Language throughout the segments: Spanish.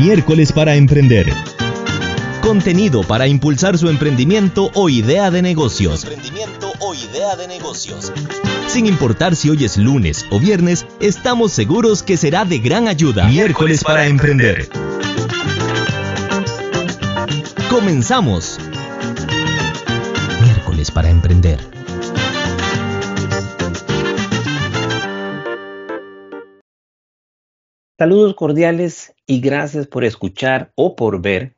Miércoles para emprender. Contenido para impulsar su emprendimiento o idea de negocios. Emprendimiento o idea de negocios. Sin importar si hoy es lunes o viernes, estamos seguros que será de gran ayuda. Miércoles para emprender. Comenzamos. Miércoles para emprender. Saludos cordiales y gracias por escuchar o por ver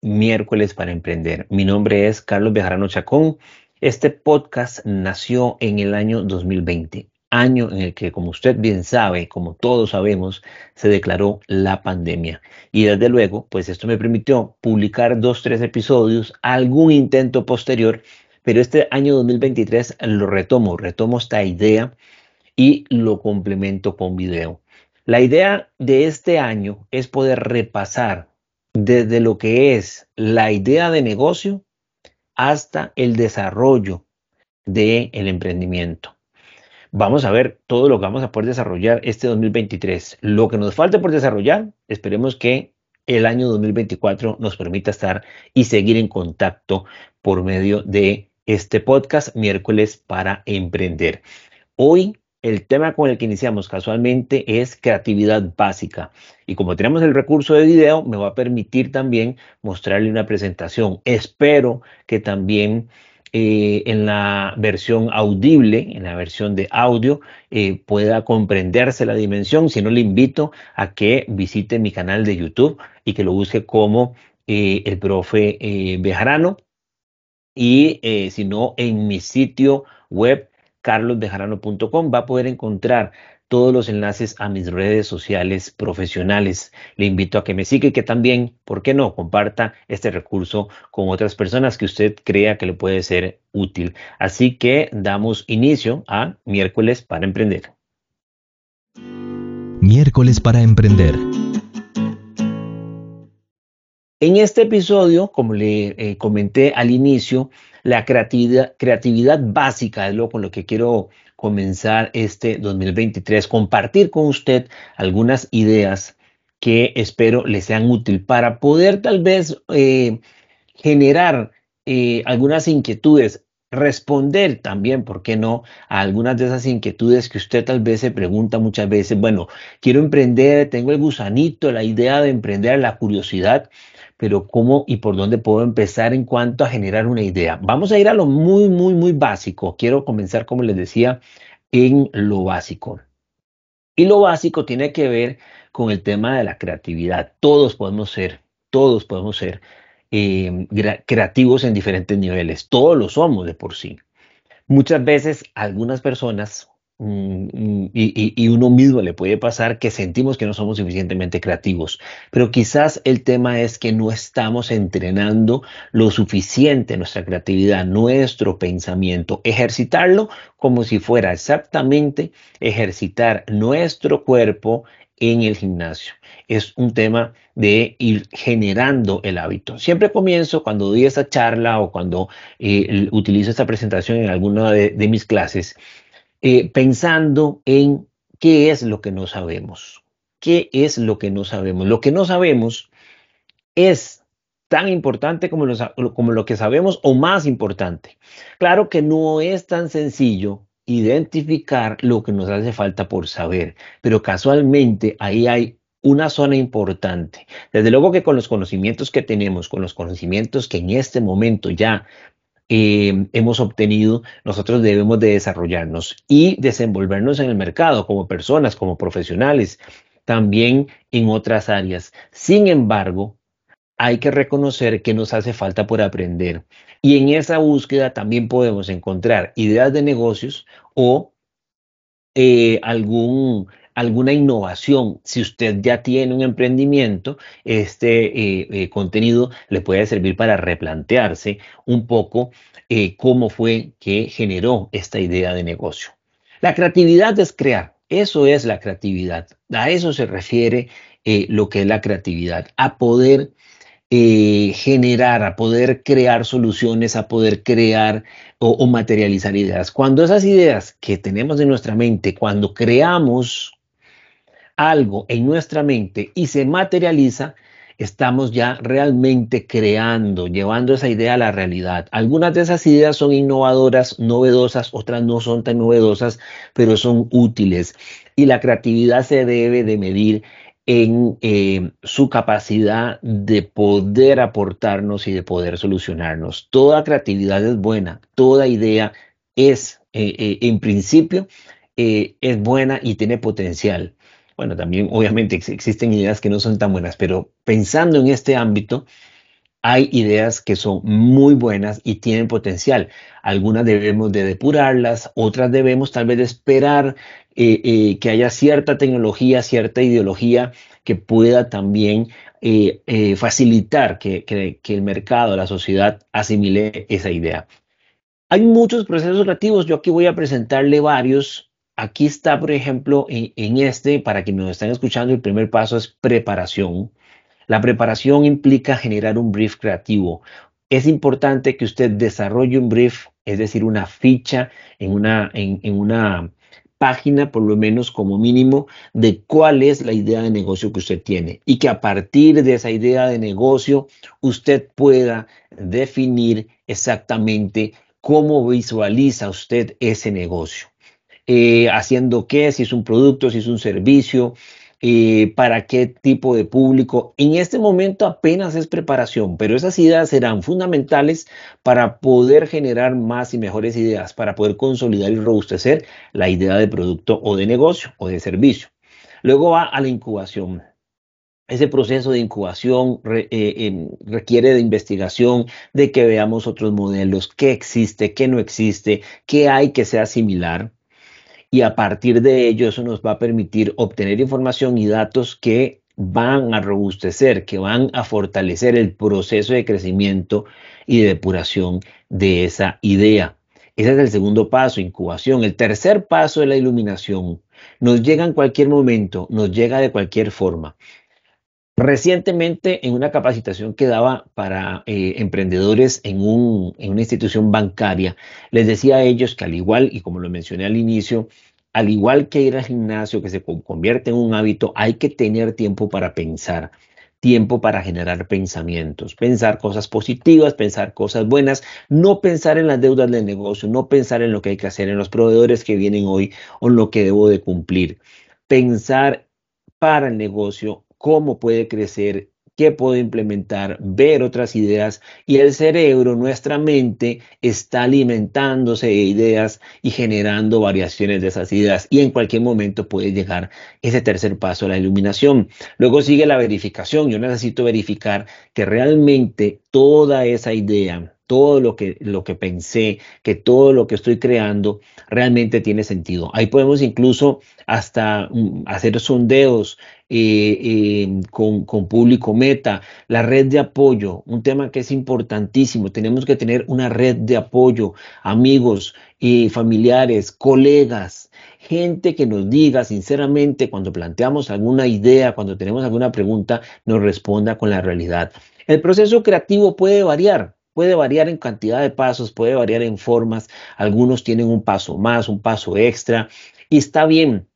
Miércoles para Emprender. Mi nombre es Carlos Bejarano Chacón. Este podcast nació en el año 2020, año en el que, como usted bien sabe, como todos sabemos, se declaró la pandemia. Y desde luego, pues esto me permitió publicar dos, tres episodios, algún intento posterior, pero este año 2023 lo retomo, retomo esta idea y lo complemento con video. La idea de este año es poder repasar desde lo que es la idea de negocio hasta el desarrollo del el emprendimiento. Vamos a ver todo lo que vamos a poder desarrollar este 2023. Lo que nos falte por desarrollar, esperemos que el año 2024 nos permita estar y seguir en contacto por medio de este podcast miércoles para emprender. Hoy el tema con el que iniciamos casualmente es creatividad básica. Y como tenemos el recurso de video, me va a permitir también mostrarle una presentación. Espero que también eh, en la versión audible, en la versión de audio, eh, pueda comprenderse la dimensión. Si no, le invito a que visite mi canal de YouTube y que lo busque como eh, el profe Bejarano. Y si no, en mi sitio web carlosbejarano.com va a poder encontrar todos los enlaces a mis redes sociales profesionales. Le invito a que me siga y que también, ¿por qué no?, comparta este recurso con otras personas que usted crea que le puede ser útil. Así que damos inicio a miércoles para emprender. Miércoles para emprender. En este episodio, como le eh, comenté al inicio, la creatividad, creatividad básica es lo con lo que quiero comenzar este 2023, compartir con usted algunas ideas que espero le sean útil para poder tal vez eh, generar eh, algunas inquietudes, responder también, ¿por qué no?, a algunas de esas inquietudes que usted tal vez se pregunta muchas veces, bueno, quiero emprender, tengo el gusanito, la idea de emprender, la curiosidad, pero ¿cómo y por dónde puedo empezar en cuanto a generar una idea? Vamos a ir a lo muy, muy, muy básico. Quiero comenzar, como les decía, en lo básico. Y lo básico tiene que ver con el tema de la creatividad. Todos podemos ser, todos podemos ser eh, creativos en diferentes niveles. Todos lo somos de por sí. Muchas veces algunas personas Mm, mm, y, uno mismo le puede pasar que sentimos que no somos suficientemente creativos, pero quizás el tema es que no estamos entrenando lo suficiente nuestra creatividad, nuestro pensamiento, ejercitarlo como si fuera exactamente ejercitar nuestro cuerpo en el gimnasio. Es un tema de ir generando el hábito. Siempre comienzo cuando doy esta charla o cuando eh, utilizo esta presentación en alguna de mis clases eh, pensando en qué es lo que no sabemos. ¿Qué es lo que no sabemos? Lo que no sabemos es tan importante como lo, como lo que sabemos o más importante. Claro que no es tan sencillo identificar lo que nos hace falta por saber, pero casualmente ahí hay una zona importante. Desde luego que con los conocimientos que tenemos, con los conocimientos que en este momento ya eh, hemos obtenido, nosotros debemos de desarrollarnos y desenvolvernos en el mercado como personas, como profesionales, también en otras áreas. Sin embargo, hay que reconocer que nos hace falta por aprender. Y en esa búsqueda también podemos encontrar ideas de negocios o eh, algún alguna innovación. Si usted ya tiene un emprendimiento, este eh, eh, contenido le puede servir para replantearse un poco eh, cómo fue que generó esta idea de negocio. La creatividad es crear. Eso es la creatividad. A eso se refiere lo que es la creatividad, a poder generar, a poder crear soluciones, a poder crear o, materializar ideas. Cuando esas ideas que tenemos en nuestra mente, cuando creamos algo en nuestra mente y se materializa, estamos ya realmente creando, llevando esa idea a la realidad. Algunas de esas ideas son innovadoras, novedosas, otras no son tan novedosas, pero son útiles. Y la creatividad se debe de medir en eh, su capacidad de poder aportarnos y de poder solucionarnos. Toda creatividad es buena, toda idea es, eh, eh, en principio, es buena y tiene potencial. Bueno, también obviamente existen ideas que no son tan buenas, pero pensando en este ámbito, hay ideas que son muy buenas y tienen potencial. Algunas debemos de depurarlas, otras debemos tal vez esperar eh, eh, que haya cierta tecnología, cierta ideología que pueda también eh, facilitar que, que el mercado, la sociedad asimile esa idea. Hay muchos procesos creativos, yo aquí voy a presentarle varios Aquí está, por ejemplo, en, este, para quienes nos están escuchando, el primer paso es preparación. La preparación implica generar un brief creativo. Es importante que usted desarrolle un brief, es decir, una ficha en una, en, una página, por lo menos como mínimo, de cuál es la idea de negocio que usted tiene y que a partir de esa idea de negocio usted pueda definir exactamente cómo visualiza usted ese negocio. Eh, haciendo qué, si es un producto, si es un servicio, eh, para qué tipo de público. En este momento apenas es preparación, pero esas ideas serán fundamentales para poder generar más y mejores ideas, para poder consolidar y robustecer la idea de producto o de negocio o de servicio. Luego va a la incubación. Ese proceso de incubación eh, requiere de investigación, de que veamos otros modelos, qué existe, qué no existe, qué hay que sea similar y a partir de ello eso nos va a permitir obtener información y datos que van a robustecer, que van a fortalecer el proceso de crecimiento y de depuración de esa idea. Ese es el segundo paso, incubación. El tercer paso es la iluminación. Nos llega en cualquier momento, nos llega de cualquier forma. Recientemente, en una capacitación que daba para eh, emprendedores en, en una institución bancaria, les decía a ellos que al igual, y como lo mencioné al inicio, al igual que ir al gimnasio, que se convierte en un hábito, hay que tener tiempo para pensar, tiempo para generar pensamientos, pensar cosas positivas, pensar cosas buenas, no pensar en las deudas del negocio, no pensar en lo que hay que hacer, en los proveedores que vienen hoy o en lo que debo de cumplir. Pensar para el negocio, cómo puede crecer, qué puedo implementar, ver otras ideas y el cerebro, nuestra mente, está alimentándose de ideas y generando variaciones de esas ideas y en cualquier momento puede llegar ese tercer paso, la iluminación. Luego sigue la verificación. Yo necesito verificar que realmente toda esa idea, todo lo que, lo que pensé, que todo lo que estoy creando realmente tiene sentido. Ahí podemos incluso hasta mm, hacer sondeos eh, eh, con, con, público meta, la red de apoyo, un tema que es importantísimo. Tenemos que tener una red de apoyo, amigos y familiares, colegas, gente que nos diga sinceramente cuando planteamos alguna idea, cuando tenemos alguna pregunta, nos responda con la realidad. El proceso creativo puede variar. Puede variar en cantidad de pasos, puede variar en formas. Algunos tienen un paso más, un paso extra. Y está bien,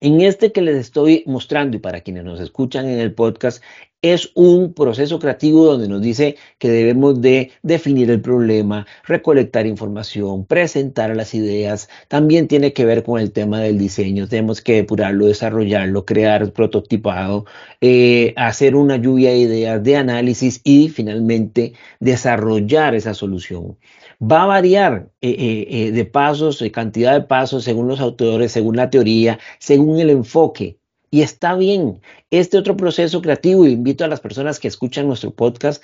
en este que les estoy mostrando y para quienes nos escuchan en el podcast, es un proceso creativo donde nos dice que debemos de definir el problema, recolectar información, presentar las ideas. También tiene que ver con el tema del diseño. Tenemos que depurarlo, desarrollarlo, crear prototipado, eh, hacer una lluvia de ideas de análisis y finalmente desarrollar esa solución va a variar eh, eh, eh, de pasos, de cantidad de pasos según los autores, según la teoría, según el enfoque. Y está bien. Este otro proceso creativo, invito a las personas que escuchan nuestro podcast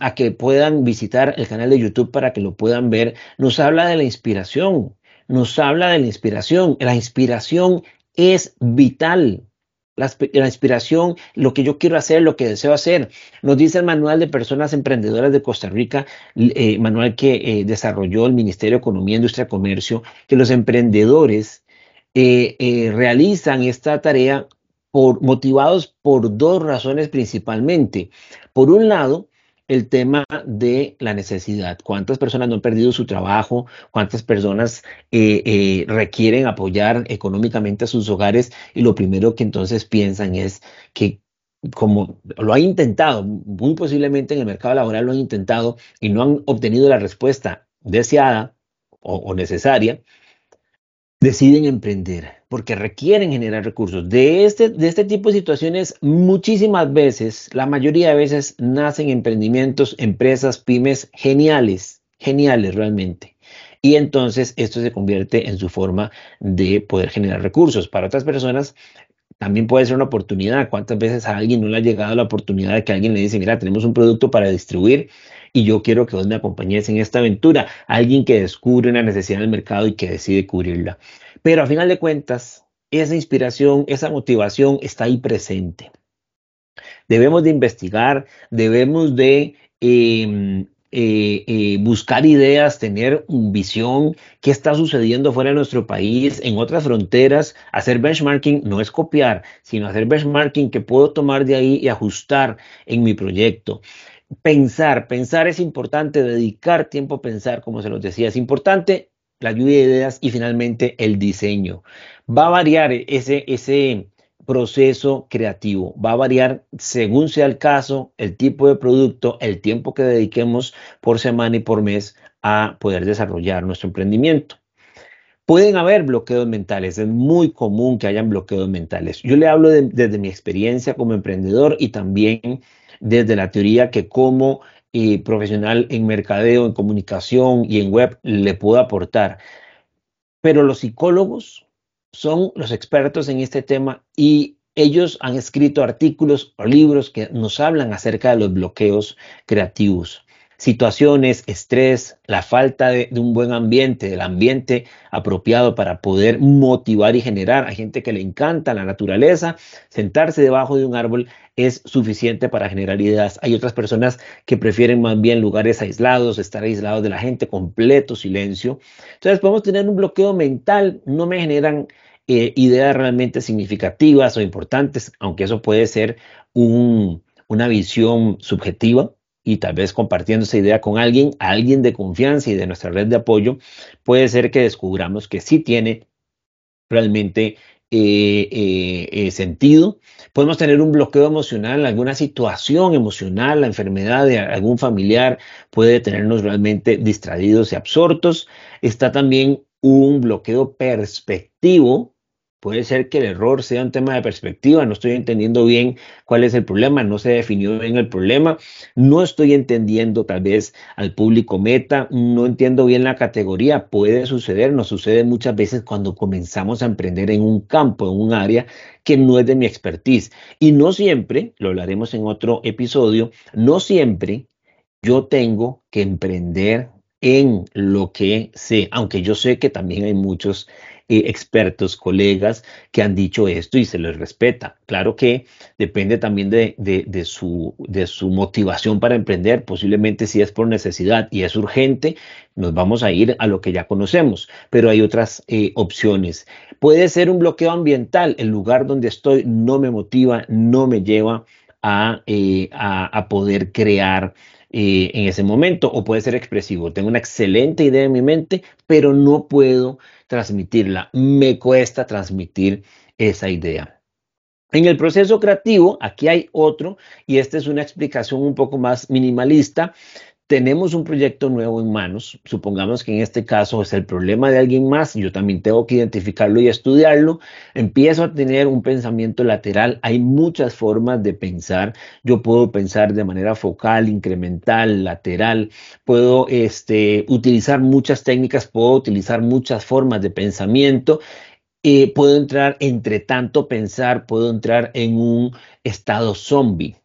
a que puedan visitar el canal de YouTube para que lo puedan ver. Nos habla de la inspiración. Nos habla de la inspiración. La inspiración es vital la, inspiración, lo que yo quiero hacer, lo que deseo hacer. Nos dice el manual de personas emprendedoras de Costa Rica, eh, manual que eh, desarrolló el Ministerio de Economía, Industria y Comercio, que los emprendedores eh, realizan esta tarea por, motivados por dos razones principalmente. Por un lado, el tema de la necesidad. ¿Cuántas personas no han perdido su trabajo? ¿Cuántas personas eh, eh, requieren apoyar económicamente a sus hogares? Y lo primero que entonces piensan es que como lo han intentado, muy posiblemente en el mercado laboral lo han intentado y no han obtenido la respuesta deseada o, necesaria, deciden emprender porque requieren generar recursos. De este, de este tipo de situaciones, muchísimas veces, la mayoría de veces, nacen emprendimientos, empresas, pymes geniales, geniales realmente. Y entonces esto se convierte en su forma de poder generar recursos. Para otras personas, también puede ser una oportunidad. ¿Cuántas veces a alguien no le ha llegado la oportunidad de que alguien le dice, mira, tenemos un producto para distribuir y yo quiero que vos me acompañes en esta aventura? Alguien que descubre una necesidad del mercado y que decide cubrirla. Pero a final de cuentas, esa inspiración, esa motivación está ahí presente. Debemos de investigar, debemos de em, eh, eh, buscar ideas, tener visión, qué está sucediendo fuera de nuestro país, en otras fronteras. Hacer benchmarking no es copiar, sino hacer benchmarking que puedo tomar de ahí y ajustar en mi proyecto. Pensar, pensar es importante, dedicar tiempo a pensar, como se los decía, es importante la lluvia de ideas y finalmente el diseño. Va a variar ese, proceso creativo. Va a variar según sea el caso, el tipo de producto, el tiempo que dediquemos por semana y por mes a poder desarrollar nuestro emprendimiento. Pueden haber bloqueos mentales, es muy común que hayan bloqueos mentales. Yo le hablo desde mi experiencia como emprendedor y también desde la teoría que como eh, profesional en mercadeo, en comunicación y en web le puedo aportar. Pero los psicólogos son los expertos en este tema y ellos han escrito artículos o libros que nos hablan acerca de los bloqueos creativos. Situaciones, estrés, la falta de, un buen ambiente, del ambiente apropiado para poder motivar y generar. a gente que le encanta la naturaleza, sentarse debajo de un árbol es suficiente para generar ideas. Hay otras personas que prefieren más bien lugares aislados, estar aislados de la gente, completo silencio. Entonces podemos tener un bloqueo mental, no me generan eh, ideas realmente significativas o importantes, aunque eso puede ser una visión subjetiva y tal vez compartiendo esa idea con alguien, alguien de confianza y de nuestra red de apoyo, puede ser que descubramos que sí tiene realmente eh, eh, sentido. Podemos tener un bloqueo emocional, alguna situación emocional, la enfermedad de algún familiar puede tenernos realmente distraídos y absortos. Está también un bloqueo perspectivo, Puede ser que el error sea un tema de perspectiva, no estoy entendiendo bien cuál es el problema, no se definió bien el problema, no estoy entendiendo tal vez al público meta, no entiendo bien la categoría, puede suceder, nos sucede muchas veces cuando comenzamos a emprender en un campo, en un área que no es de mi expertise. Y no siempre, lo hablaremos en otro episodio, no siempre yo tengo que emprender en lo que sé, aunque yo sé que también hay muchos eh, expertos, colegas que han dicho esto y se les respeta. Claro que depende también de, de, su, de su motivación para emprender, posiblemente si es por necesidad y es urgente, nos vamos a ir a lo que ya conocemos, pero hay otras eh, opciones. Puede ser un bloqueo ambiental, el lugar donde estoy no me motiva, no me lleva a, eh, a poder crear en ese momento o puede ser expresivo. Tengo una excelente idea en mi mente, pero no puedo transmitirla. Me cuesta transmitir esa idea. En el proceso creativo, aquí hay otro, y esta es una explicación un poco más minimalista tenemos un proyecto nuevo en manos, supongamos que en este caso es el problema de alguien más, yo también tengo que identificarlo y estudiarlo, empiezo a tener un pensamiento lateral, hay muchas formas de pensar, yo puedo pensar de manera focal, incremental, lateral, puedo este, utilizar muchas técnicas, puedo utilizar muchas formas de pensamiento eh, puedo entrar, entre tanto pensar, puedo entrar en un estado zombie.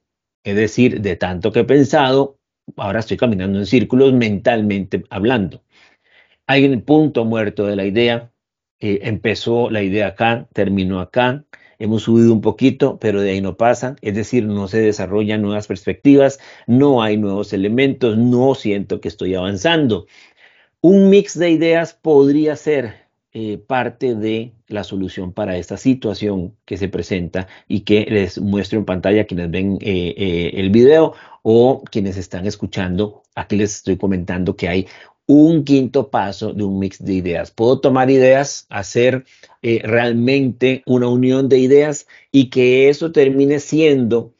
Es decir, de tanto que he pensado, ahora estoy caminando en círculos mentalmente hablando. Hay un punto muerto de la idea, eh, empezó la idea acá, terminó acá, hemos subido un poquito, pero de ahí no pasa, es decir, no se desarrollan nuevas perspectivas, no hay nuevos elementos, no siento que estoy avanzando. Un mix de ideas podría ser eh, parte de la solución para esta situación que se presenta y que les muestro en pantalla quienes ven eh, eh, el video o quienes están escuchando. Aquí les estoy comentando que hay un quinto paso de un mix de ideas. Puedo tomar ideas, hacer realmente una unión de ideas y que eso termine siendo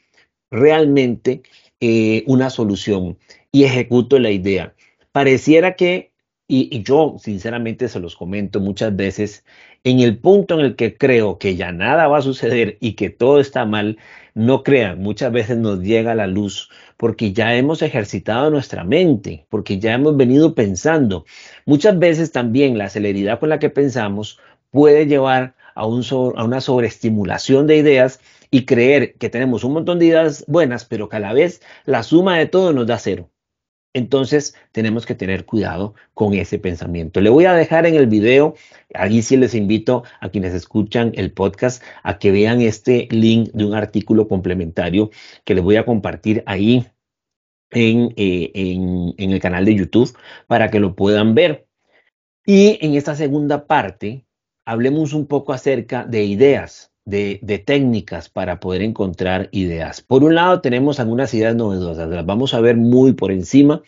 realmente una solución y ejecuto la idea. Pareciera que y, yo, sinceramente, se los comento muchas veces, en el punto en el que creo que ya nada va a suceder y que todo está mal, no crean, muchas veces nos llega la luz porque ya hemos ejercitado nuestra mente, porque ya hemos venido pensando. Muchas veces también la celeridad con la que pensamos puede llevar a, a una sobreestimulación de ideas y creer que tenemos un montón de ideas buenas, pero que a la vez la suma de todo nos da cero. Entonces tenemos que tener cuidado con ese pensamiento. Le voy a dejar en el video, allí sí les invito a quienes escuchan el podcast a que vean este link de un artículo complementario que les voy a compartir ahí en, eh, en el canal de YouTube para que lo puedan ver. Y en esta segunda parte, hablemos un poco acerca de ideas de, técnicas para poder encontrar ideas. Por un lado, tenemos algunas ideas novedosas, las vamos a ver muy por encima.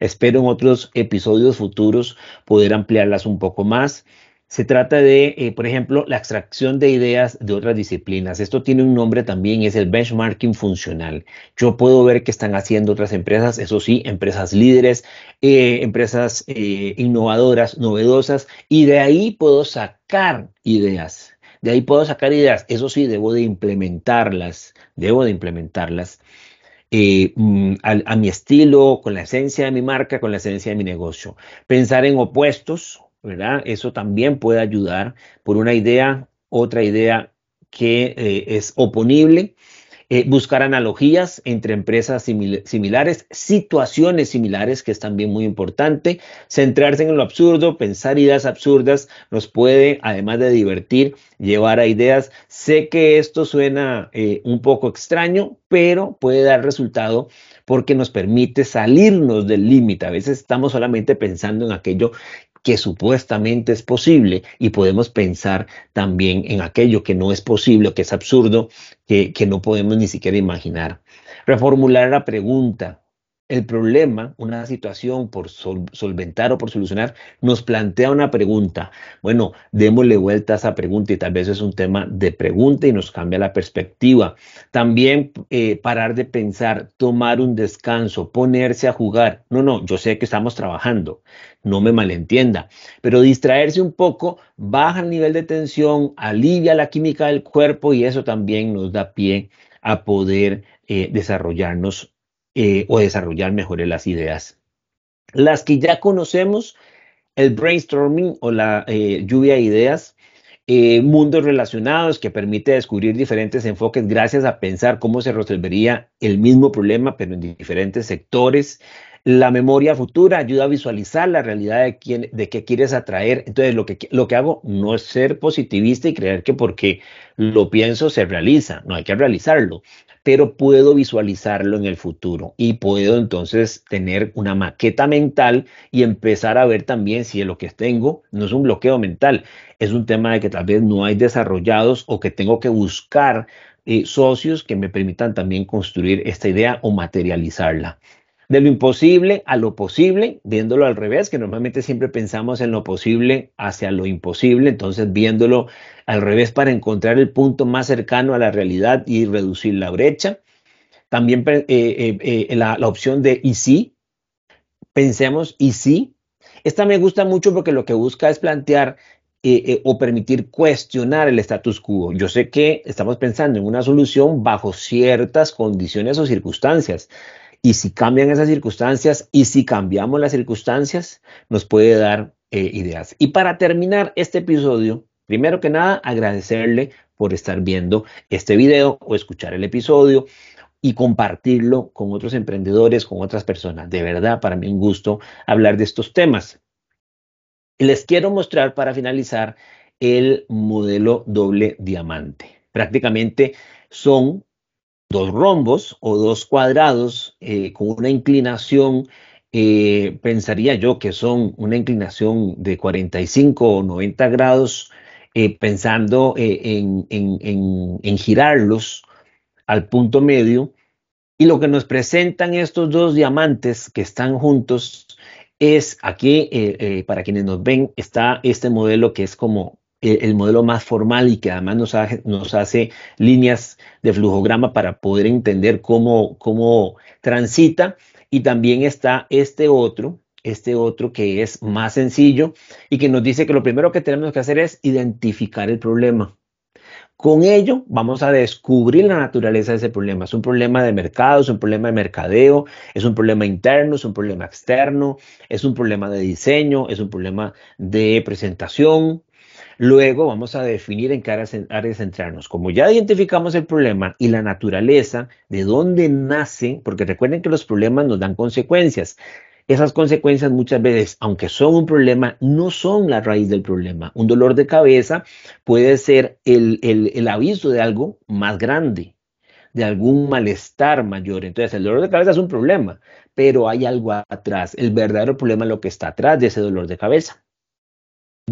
Espero en otros episodios futuros poder ampliarlas un poco más. Se trata de, eh, por ejemplo, la extracción de ideas de otras disciplinas. Esto tiene un nombre también, es el benchmarking funcional. Yo puedo ver qué están haciendo otras empresas, eso sí, empresas líderes, eh, empresas eh, innovadoras, novedosas, y de ahí puedo sacar ideas de ahí puedo sacar ideas. Eso sí, debo de implementarlas, debo de implementarlas eh, mm, a, mi estilo, con la esencia de mi marca, con la esencia de mi negocio. Pensar en opuestos, ¿verdad? Eso también puede ayudar por una idea, otra idea que eh, es oponible eh, buscar analogías entre empresas similares, situaciones similares, que es también muy importante, centrarse en lo absurdo, pensar ideas absurdas, nos puede, además de divertir, llevar a ideas. Sé que esto suena eh, un poco extraño, pero puede dar resultado porque nos permite salirnos del límite. A veces estamos solamente pensando en aquello que supuestamente es posible y podemos pensar también en aquello que no es posible, que es absurdo, que, que no podemos ni siquiera imaginar. Reformular la pregunta, el problema, una situación por solventar o por solucionar, nos plantea una pregunta. Bueno, démosle vuelta a esa pregunta y tal vez es un tema de pregunta y nos cambia la perspectiva. También eh, parar de pensar, tomar un descanso, ponerse a jugar. No, no, yo sé que estamos trabajando, no me malentienda, pero distraerse un poco baja el nivel de tensión, alivia la química del cuerpo y eso también nos da pie a poder eh, desarrollarnos eh, o desarrollar mejores las ideas. Las que ya conocemos, el brainstorming o la eh, lluvia de ideas, eh, mundos relacionados que permite descubrir diferentes enfoques gracias a pensar cómo se resolvería el mismo problema, pero en diferentes sectores. La memoria futura ayuda a visualizar la realidad de, quién, de qué quieres atraer. Entonces, lo que, lo que hago no es ser positivista y creer que porque lo pienso se realiza. No hay que realizarlo pero puedo visualizarlo en el futuro y puedo entonces tener una maqueta mental y empezar a ver también si lo que tengo no es un bloqueo mental, es un tema de que tal vez no hay desarrollados o que tengo que buscar eh, socios que me permitan también construir esta idea o materializarla de lo imposible a lo posible, viéndolo al revés, que normalmente siempre pensamos en lo posible hacia lo imposible, entonces viéndolo al revés para encontrar el punto más cercano a la realidad y reducir la brecha. También eh, eh, eh, la, opción de y sí, pensemos y sí. Esta me gusta mucho porque lo que busca es plantear o permitir cuestionar el status quo. Yo sé que estamos pensando en una solución bajo ciertas condiciones o circunstancias, y si cambian esas circunstancias y si cambiamos las circunstancias, nos puede dar eh, ideas. Y para terminar este episodio, primero que nada, agradecerle por estar viendo este video o escuchar el episodio y compartirlo con otros emprendedores, con otras personas. De verdad, para mí un gusto hablar de estos temas. Les quiero mostrar para finalizar el modelo doble diamante. Prácticamente son dos rombos o dos cuadrados eh, con una inclinación eh, pensaría yo que son una inclinación de 45 o 90 grados, eh, pensando eh, en, en, girarlos al punto medio. Y lo que nos presentan estos dos diamantes que están juntos es aquí, para quienes nos ven, está este modelo que es como el modelo más formal y que además nos nos hace líneas de flujograma para poder entender cómo, cómo transita. Y también está este otro, este otro que es más sencillo y que nos dice que lo primero que tenemos que hacer es identificar el problema. Con ello vamos a descubrir la naturaleza de ese problema. Es un problema de mercado, es un problema de mercadeo, es un problema interno, es un problema externo, es un problema de diseño, es un problema de presentación, Luego vamos a definir en qué áreas, centrarnos. Como ya identificamos el problema y la naturaleza, de dónde nace, porque recuerden que los problemas nos dan consecuencias. Esas consecuencias muchas veces, aunque son un problema, no son la raíz del problema. Un dolor de cabeza puede ser el, el aviso de algo más grande, de algún malestar mayor. Entonces, el dolor de cabeza es un problema, pero hay algo atrás. El verdadero problema es lo que está atrás de ese dolor de cabeza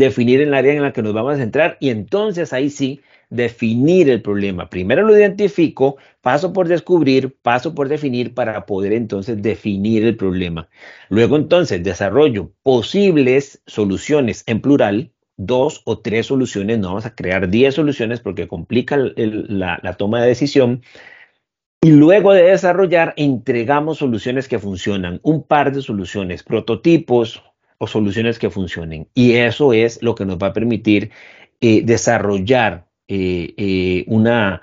definir el área en la que nos vamos a centrar y entonces ahí sí definir el problema. Primero lo identifico, paso por descubrir, paso por definir para poder entonces definir el problema. Luego entonces desarrollo posibles soluciones en plural, dos o tres soluciones, no vamos a crear diez soluciones porque complica la, la toma de decisión. Y luego de desarrollar, entregamos soluciones que funcionan, un par de soluciones, prototipos, o soluciones que funcionen. Y eso es lo que nos va a permitir eh, desarrollar eh, eh, una,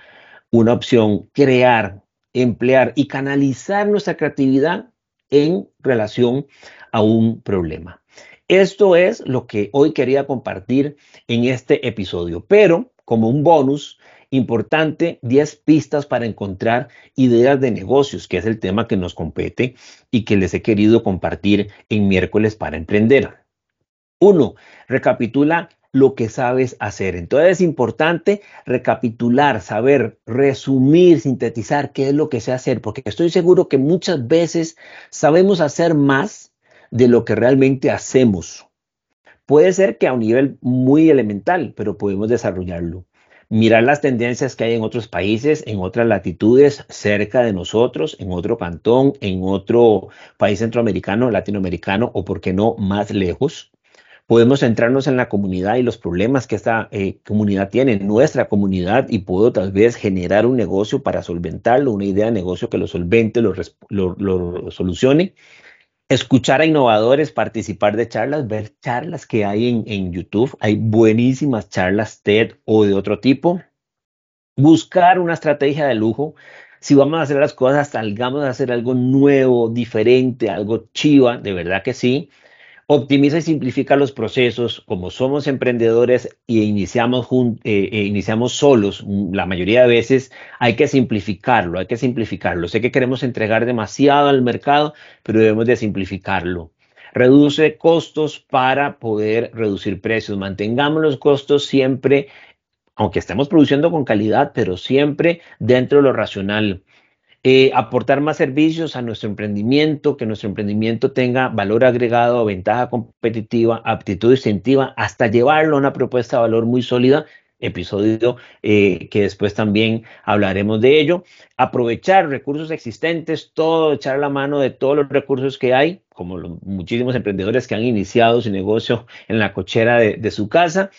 una opción, crear, emplear y canalizar nuestra creatividad en relación a un problema. Esto es lo que hoy quería compartir en este episodio, pero como un bonus, Importante, 10 pistas para encontrar ideas de negocios, que es el tema que nos compete y que les he querido compartir en miércoles para emprender. Uno, recapitula lo que sabes hacer. Entonces es importante recapitular, saber, resumir, sintetizar qué es lo que sé hacer, porque estoy seguro que muchas veces sabemos hacer más de lo que realmente hacemos. Puede ser que a un nivel muy elemental, pero podemos desarrollarlo mirar las tendencias que hay en otros países, en otras latitudes, cerca de nosotros, en otro cantón, en otro país centroamericano, latinoamericano o, por qué no, más lejos. Podemos centrarnos en la comunidad y los problemas que esta eh, comunidad tiene, nuestra comunidad, y puedo tal vez generar un negocio para solventarlo, una idea de negocio que lo solvente, lo, lo solucione escuchar a innovadores, participar de charlas, ver charlas que hay en, en, YouTube. Hay buenísimas charlas TED o de otro tipo. Buscar una estrategia de lujo. Si vamos a hacer las cosas, salgamos a hacer algo nuevo, diferente, algo chiva, de verdad que sí. Optimiza y simplifica los procesos. Como somos emprendedores y iniciamos, eh, iniciamos solos, mm, la mayoría de veces hay que simplificarlo, hay que simplificarlo. Sé que queremos entregar demasiado al mercado, pero debemos de simplificarlo. Reduce costos para poder reducir precios. Mantengamos los costos siempre, aunque estemos produciendo con calidad, pero siempre dentro de lo racional. Eh, aportar más servicios a nuestro emprendimiento, que nuestro emprendimiento tenga valor agregado, ventaja competitiva, aptitud distintiva, hasta llevarlo a una propuesta de valor muy sólida episodio eh, que después también hablaremos de ello. Aprovechar recursos existentes, todo, echar la mano de todos los recursos que hay, como muchísimos emprendedores que han iniciado su negocio en la cochera de, su casa,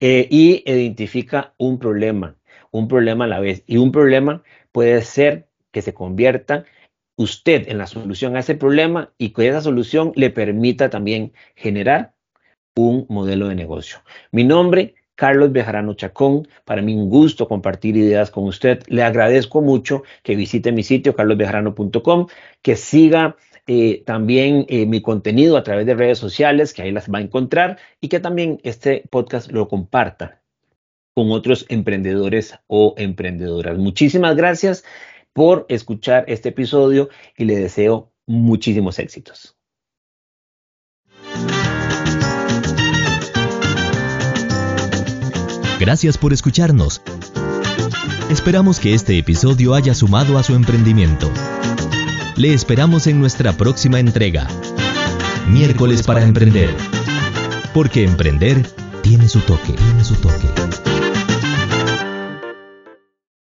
eh, y identifica un problema, un problema a la vez. Y un problema puede ser que se convierta usted en la solución a ese problema y que esa solución le permita también generar un modelo de negocio. Mi nombre, Carlos Bejarano Chacón. Para mí un gusto compartir ideas con usted. Le agradezco mucho que visite mi sitio carlosbejarano.com, que siga eh, también eh, mi contenido a través de redes sociales, que ahí las va a encontrar, y que también este podcast lo comparta con otros emprendedores o emprendedoras. Muchísimas gracias por escuchar este episodio y le deseo muchísimos éxitos. Gracias por escucharnos. Esperamos que este episodio haya sumado a su emprendimiento. Le esperamos en nuestra próxima entrega. Miércoles para emprender. Porque emprender tiene su toque.